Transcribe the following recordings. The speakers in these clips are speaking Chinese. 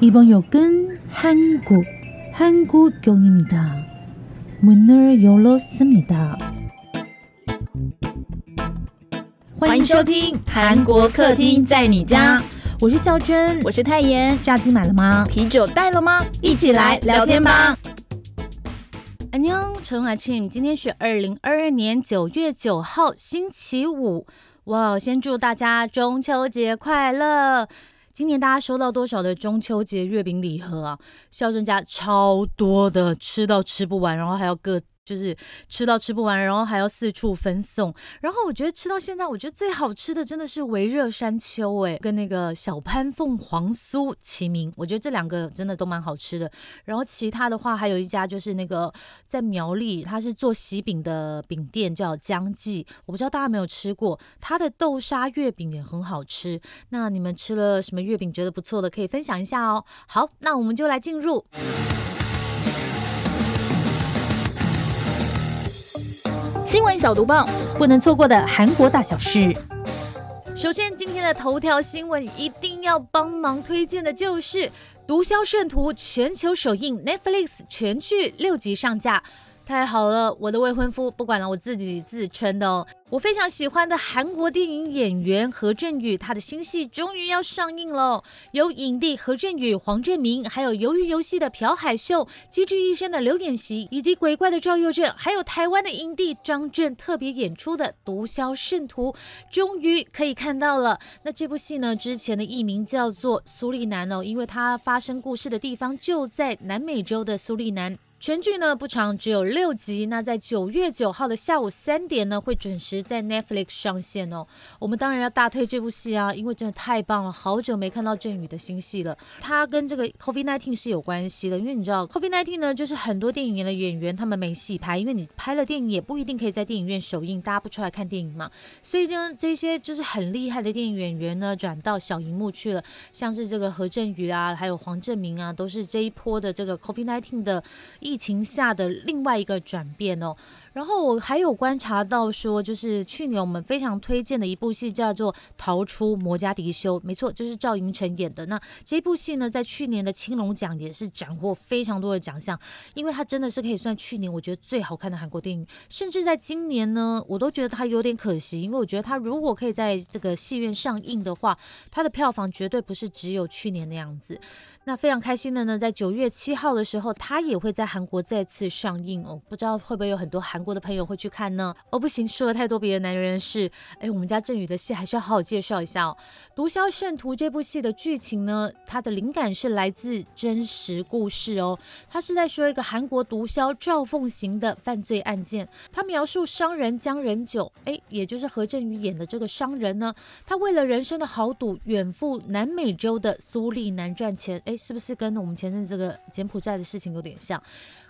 이번 역은 한국, 한국역입니다. 문을 열었습니다. 欢迎收听韩国客厅在你家，我是孝珍，我是泰妍。炸鸡买了吗？啤酒带了吗？一起来聊天吧。安妞，陈华庆，今天是二零二二年九月九号，星期五。哇，先祝大家中秋节快乐！ 今年大家收到多少的中秋节月饼礼盒啊？孝顺家超多的，吃到吃不完，然后还要各。就是吃到吃不完，然后还要四处分送。然后我觉得吃到现在，我觉得最好吃的真的是维热山丘，哎，跟那个小潘凤凰酥齐名。我觉得这两个真的都蛮好吃的。然后其他的话，还有一家就是那个在苗栗，它是做喜饼的饼店，叫江记。我不知道大家有没有吃过，它的豆沙月饼也很好吃。那你们吃了什么月饼觉得不错的，可以分享一下哦。好，那我们就来进入。新闻小读棒，不能错过的韩国大小事。首先，今天的头条新闻一定要帮忙推荐的就是《毒枭圣徒》全球首映，Netflix 全剧六集上架。太好了，我的未婚夫不管了，我自己自称的哦。我非常喜欢的韩国电影演员何振宇，他的新戏终于要上映了。由影帝何振宇、黄正明，还有《鱿鱼游戏》的朴海秀、机智医生的刘演熙，以及鬼怪的赵佑镇，还有台湾的影帝张震特别演出的《毒枭圣徒》，终于可以看到了。那这部戏呢，之前的艺名叫做《苏利南》哦，因为它发生故事的地方就在南美洲的苏利南。全剧呢不长，只有六集。那在九月九号的下午三点呢，会准时在 Netflix 上线哦。我们当然要大推这部戏啊，因为真的太棒了，好久没看到郑宇的新戏了。他跟这个 COVID-19 是有关系的，因为你知道 COVID-19 呢，就是很多电影的演员他们没戏拍，因为你拍了电影也不一定可以在电影院首映，大家不出来看电影嘛。所以呢，这些就是很厉害的电影演员呢，转到小荧幕去了，像是这个何振宇啊，还有黄正明啊，都是这一波的这个 COVID-19 的疫。疫情下的另外一个转变哦。然后我还有观察到说，就是去年我们非常推荐的一部戏叫做《逃出摩加迪修》，没错，就是赵寅成演的。那这部戏呢，在去年的青龙奖也是斩获非常多的奖项，因为它真的是可以算去年我觉得最好看的韩国电影。甚至在今年呢，我都觉得它有点可惜，因为我觉得它如果可以在这个戏院上映的话，它的票房绝对不是只有去年的样子。那非常开心的呢，在九月七号的时候，它也会在韩国再次上映哦。不知道会不会有很多韩国的朋友会去看呢？哦，不行，说了太多别的男人事。哎，我们家振宇的戏还是要好好介绍一下哦。《毒枭圣徒》这部戏的剧情呢，它的灵感是来自真实故事哦。它是在说一个韩国毒枭赵凤行的犯罪案件。他描述商人江仁九，哎，也就是何振宇演的这个商人呢，他为了人生的豪赌，远赴南美洲的苏利南赚钱。哎。是不是跟我们前阵这个柬埔寨的事情有点像？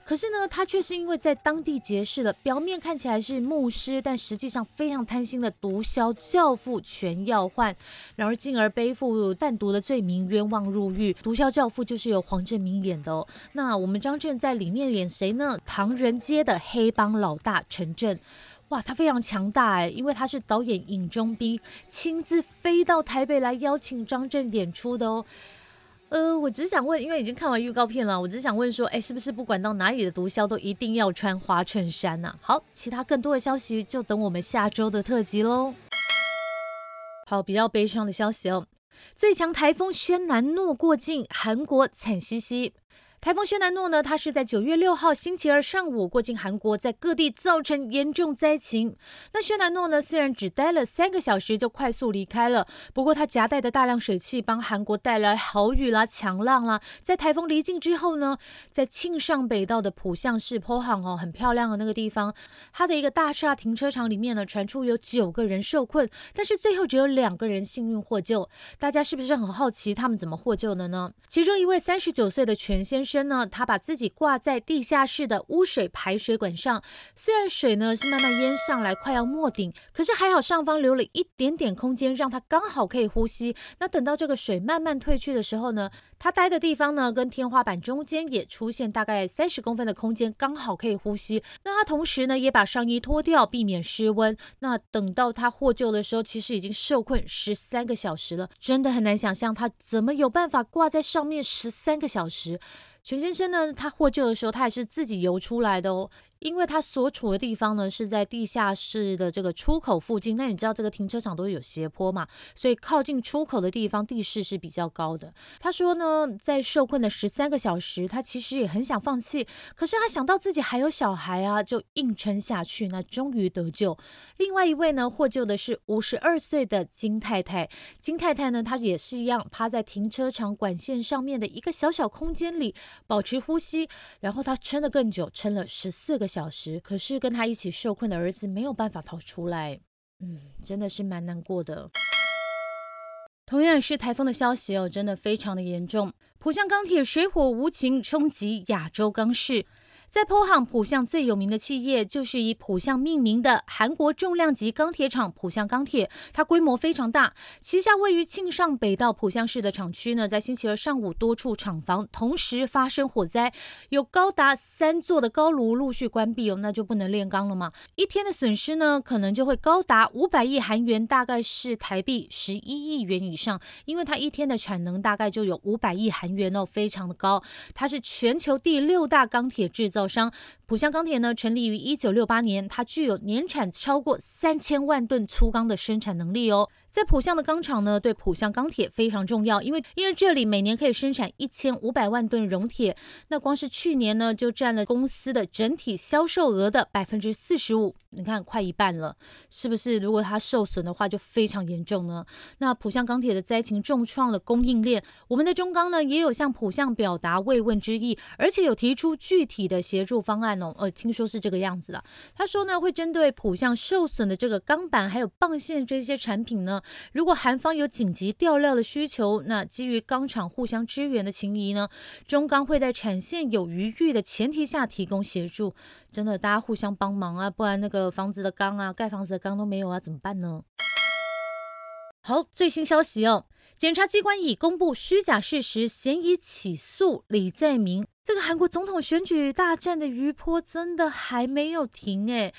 可是呢，他却是因为在当地结识了表面看起来是牧师，但实际上非常贪心的毒枭教父全耀焕，然而进而背负贩毒的罪名，冤枉入狱。毒枭教父就是由黄正明演的哦。那我们张震在里面演谁呢？唐人街的黑帮老大陈震，哇，他非常强大哎，因为他是导演尹中斌亲自飞到台北来邀请张震演出的哦。呃，我只想问，因为已经看完预告片了，我只想问说，哎，是不是不管到哪里的毒枭都一定要穿花衬衫呢？好，其他更多的消息就等我们下周的特辑喽。好，比较悲伤的消息哦，最强台风轩南诺过境，韩国惨兮兮。台风轩南诺呢，它是在九月六号星期二上午过境韩国，在各地造成严重灾情。那轩南诺呢，虽然只待了三个小时就快速离开了，不过它夹带的大量水汽帮韩国带来豪雨啦、强浪啦。在台风离境之后呢，在庆尚北道的浦项市坡航哦，很漂亮的那个地方，它的一个大厦停车场里面呢，传出有九个人受困，但是最后只有两个人幸运获救。大家是不是很好奇他们怎么获救的呢？其中一位三十九岁的全先生。呢，他把自己挂在地下室的污水排水管上，虽然水呢是慢慢淹上来，快要没顶，可是还好上方留了一点点空间，让他刚好可以呼吸。那等到这个水慢慢退去的时候呢？他待的地方呢，跟天花板中间也出现大概三十公分的空间，刚好可以呼吸。那他同时呢，也把上衣脱掉，避免失温。那等到他获救的时候，其实已经受困十三个小时了，真的很难想象他怎么有办法挂在上面十三个小时。全先生呢，他获救的时候，他也是自己游出来的哦。因为他所处的地方呢是在地下室的这个出口附近，那你知道这个停车场都有斜坡嘛，所以靠近出口的地方地势是比较高的。他说呢，在受困的十三个小时，他其实也很想放弃，可是他想到自己还有小孩啊，就硬撑下去，那终于得救。另外一位呢获救的是五十二岁的金太太，金太太呢她也是一样趴在停车场管线上面的一个小小空间里保持呼吸，然后她撑得更久，撑了十四个。小时，可是跟他一起受困的儿子没有办法逃出来，嗯，真的是蛮难过的。同样是台风的消息哦，真的非常的严重。浦项钢铁水火无情，冲击亚洲钢市。在浦项，浦项最有名的企业就是以浦项命名的韩国重量级钢铁厂浦项钢铁，它规模非常大，旗下位于庆尚北道浦项市的厂区呢，在星期二上午多处厂房同时发生火灾，有高达三座的高炉陆续关闭哦，那就不能炼钢了嘛，一天的损失呢，可能就会高达五百亿韩元，大概是台币十一亿元以上，因为它一天的产能大概就有五百亿韩元哦，非常的高，它是全球第六大钢铁制造商浦项钢铁呢，成立于一九六八年，它具有年产超过三千万吨粗钢的生产能力哦。在浦项的钢厂呢，对浦项钢铁非常重要，因为因为这里每年可以生产一千五百万吨熔铁，那光是去年呢，就占了公司的整体销售额的百分之四十五，你看快一半了，是不是？如果它受损的话，就非常严重呢。那浦项钢铁的灾情重创了供应链，我们的中钢呢，也有向浦项表达慰问之意，而且有提出具体的协助方案哦。呃，听说是这个样子的。他说呢，会针对浦项受损的这个钢板还有棒线这些产品呢。如果韩方有紧急调料的需求，那基于钢厂互相支援的情谊呢，中钢会在产线有余裕的前提下提供协助。真的，大家互相帮忙啊，不然那个房子的钢啊，盖房子的钢都没有啊，怎么办呢？好，最新消息哦，检察机关已公布虚假事实，嫌疑起诉李在明。这个韩国总统选举大战的余波真的还没有停诶。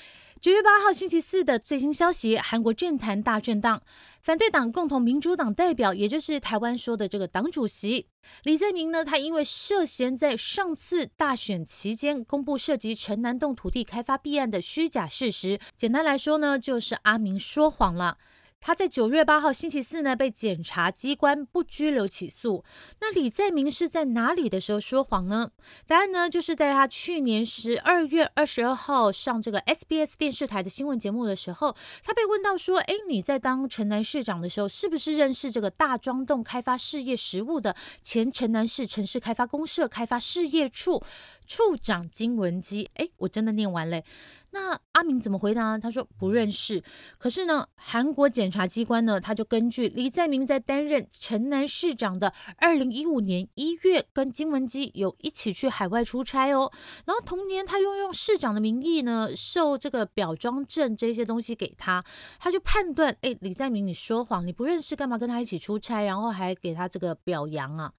九月八号星期四的最新消息，韩国政坛大震荡。反对党共同民主党代表，也就是台湾说的这个党主席李在明呢，他因为涉嫌在上次大选期间公布涉及城南洞土地开发弊案的虚假事实，简单来说呢，就是阿明说谎了。他在九月八号星期四呢被检察机关不拘留起诉。那李在明是在哪里的时候说谎呢？答案呢就是在他去年十二月二十二号上这个 SBS 电视台的新闻节目的时候，他被问到说：“哎，你在当城南市长的时候，是不是认识这个大庄洞开发事业实务的前城南市城市开发公社开发事业处处长金文基？”哎，我真的念完嘞。那阿明怎么回答？他说不认识。可是呢，韩国检察机关呢，他就根据李在明在担任城南市长的二零一五年一月，跟金文基有一起去海外出差哦。然后同年，他又用市长的名义呢，受这个表彰证这些东西给他，他就判断，哎，李在明你说谎，你不认识，干嘛跟他一起出差，然后还给他这个表扬啊？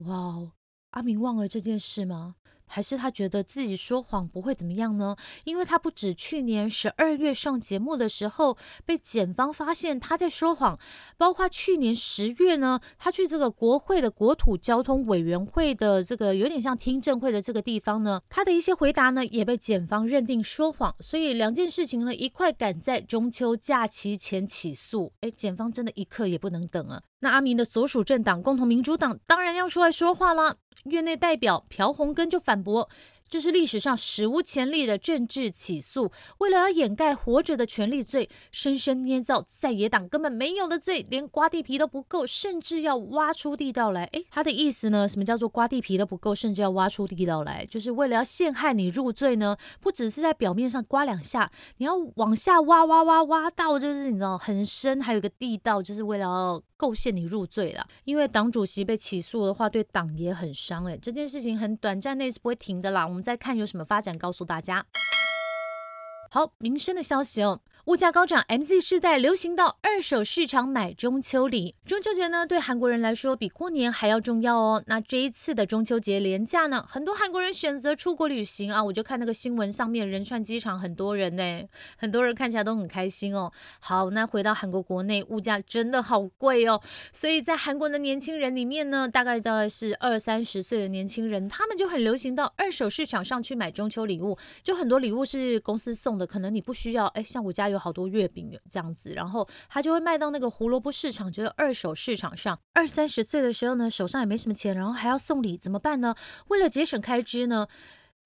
哇，阿明忘了这件事吗？还是他觉得自己说谎不会怎么样呢？因为他不止去年十二月上节目的时候被检方发现他在说谎，包括去年十月呢，他去这个国会的国土交通委员会的这个有点像听证会的这个地方呢，他的一些回答呢也被检方认定说谎，所以两件事情呢一块赶在中秋假期前起诉。哎，检方真的一刻也不能等啊！那阿明的所属政党共同民主党当然要出来说话了。院内代表朴洪根就反驳。这是历史上史无前例的政治起诉，为了要掩盖活着的权利罪，生生捏造在野党根本没有的罪，连刮地皮都不够，甚至要挖出地道来。诶，他的意思呢？什么叫做刮地皮都不够，甚至要挖出地道来？就是为了要陷害你入罪呢？不只是在表面上刮两下，你要往下挖挖挖挖到，就是你知道很深，还有个地道，就是为了要构陷你入罪了。因为党主席被起诉的话，对党也很伤。诶，这件事情很短暂内是不会停的啦。我们再看有什么发展，告诉大家。好，民生的消息哦。物价高涨，MZ 世代流行到二手市场买中秋礼。中秋节呢，对韩国人来说比过年还要重要哦。那这一次的中秋节连假呢，很多韩国人选择出国旅行啊。我就看那个新闻上面，仁川机场很多人呢，很多人看起来都很开心哦。好，那回到韩国国内，物价真的好贵哦。所以在韩国的年轻人里面呢，大概大概是二三十岁的年轻人，他们就很流行到二手市场上去买中秋礼物。就很多礼物是公司送的，可能你不需要。哎，像我家有。好多月饼这样子，然后他就会卖到那个胡萝卜市场，就是二手市场上。二三十岁的时候呢，手上也没什么钱，然后还要送礼，怎么办呢？为了节省开支呢？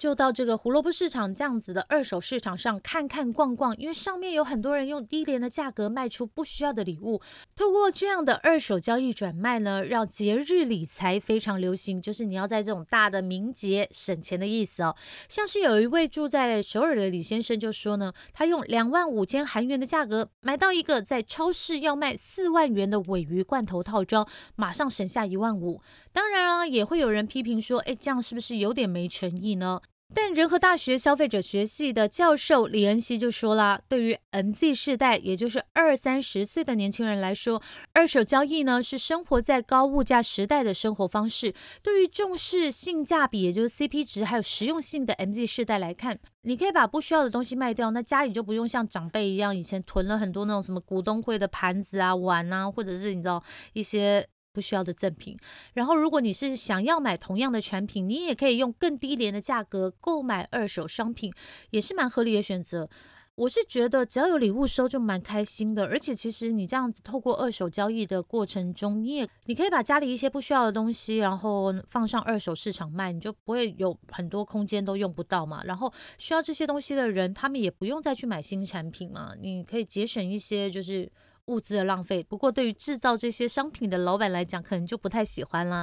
就到这个胡萝卜市场这样子的二手市场上看看逛逛，因为上面有很多人用低廉的价格卖出不需要的礼物。透过这样的二手交易转卖呢，让节日理财非常流行，就是你要在这种大的名节省钱的意思哦。像是有一位住在首尔的李先生就说呢，他用两万五千韩元的价格买到一个在超市要卖四万元的尾鱼罐头套装，马上省下一万五。当然啊，也会有人批评说，哎，这样是不是有点没诚意呢？但仁和大学消费者学系的教授李恩熙就说啦，对于 MZ 世代，也就是二三十岁的年轻人来说，二手交易呢是生活在高物价时代的生活方式。对于重视性价比，也就是 CP 值还有实用性的 MZ 世代来看，你可以把不需要的东西卖掉，那家里就不用像长辈一样以前囤了很多那种什么股东会的盘子啊、碗啊，或者是你知道一些。不需要的赠品，然后如果你是想要买同样的产品，你也可以用更低廉的价格购买二手商品，也是蛮合理的选择。我是觉得只要有礼物收就蛮开心的，而且其实你这样子透过二手交易的过程中，你也你可以把家里一些不需要的东西，然后放上二手市场卖，你就不会有很多空间都用不到嘛。然后需要这些东西的人，他们也不用再去买新产品嘛，你可以节省一些就是。物资的浪费，不过对于制造这些商品的老板来讲，可能就不太喜欢了。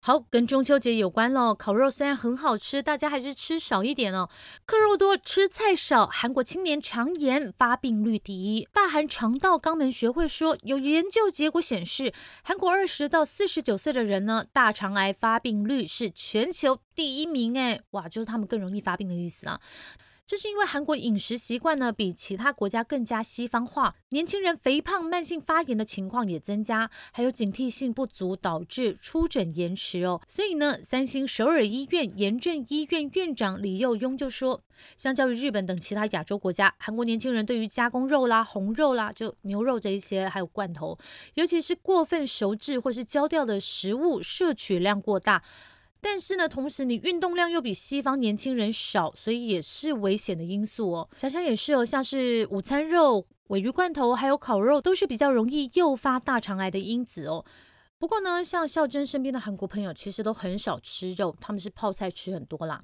好，跟中秋节有关喽。烤肉虽然很好吃，大家还是吃少一点哦。客肉多，吃菜少。韩国青年肠炎发病率第一。大韩肠道肛门学会说，有研究结果显示，韩国二十到四十九岁的人呢，大肠癌发病率是全球第一名。哎，哇，就是他们更容易发病的意思啊。这是因为韩国饮食习惯呢比其他国家更加西方化，年轻人肥胖、慢性发炎的情况也增加，还有警惕性不足导致出诊延迟哦。所以呢，三星首尔医院炎症医院院长李佑庸就说，相较于日本等其他亚洲国家，韩国年轻人对于加工肉啦、红肉啦，就牛肉这一些，还有罐头，尤其是过分熟制或是焦掉的食物摄取量过大。但是呢，同时你运动量又比西方年轻人少，所以也是危险的因素哦。想想也是哦，像是午餐肉、尾鱼罐头还有烤肉，都是比较容易诱发大肠癌的因子哦。不过呢，像孝珍身边的韩国朋友，其实都很少吃肉，他们是泡菜吃很多啦。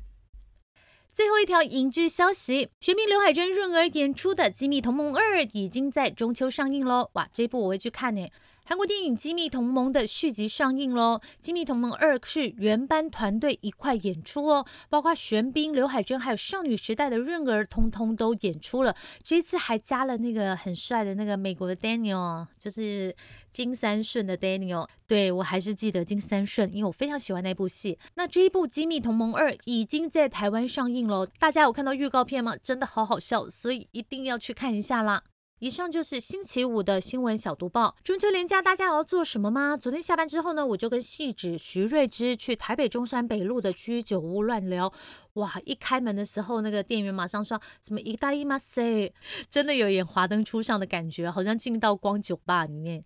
最后一条影剧消息，学名刘海珍润儿演出的《机密同盟二》已经在中秋上映喽！哇，这部我会去看呢。韩国电影《机密同盟》的续集上映喽，《机密同盟二》是原班团队一块演出哦，包括玄彬、刘海珍还有少女时代的润儿，通通都演出了。这次还加了那个很帅的那个美国的 Daniel，就是金三顺的 Daniel。对我还是记得金三顺，因为我非常喜欢那部戏。那这一部《机密同盟二》已经在台湾上映喽，大家有看到预告片吗？真的好好笑，所以一定要去看一下啦。以上就是星期五的新闻小读报。中秋连假大家要做什么吗？昨天下班之后呢，我就跟戏子徐瑞芝去台北中山北路的居酒屋乱聊。哇！一开门的时候，那个店员马上说什么“一大一吗？塞”，真的有演华灯初上的感觉，好像进到光酒吧里面。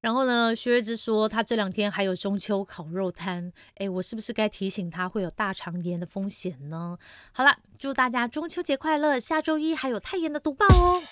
然后呢，徐瑞芝说他这两天还有中秋烤肉摊。哎，我是不是该提醒他会有大肠炎的风险呢？好了，祝大家中秋节快乐！下周一还有太妍的读报哦。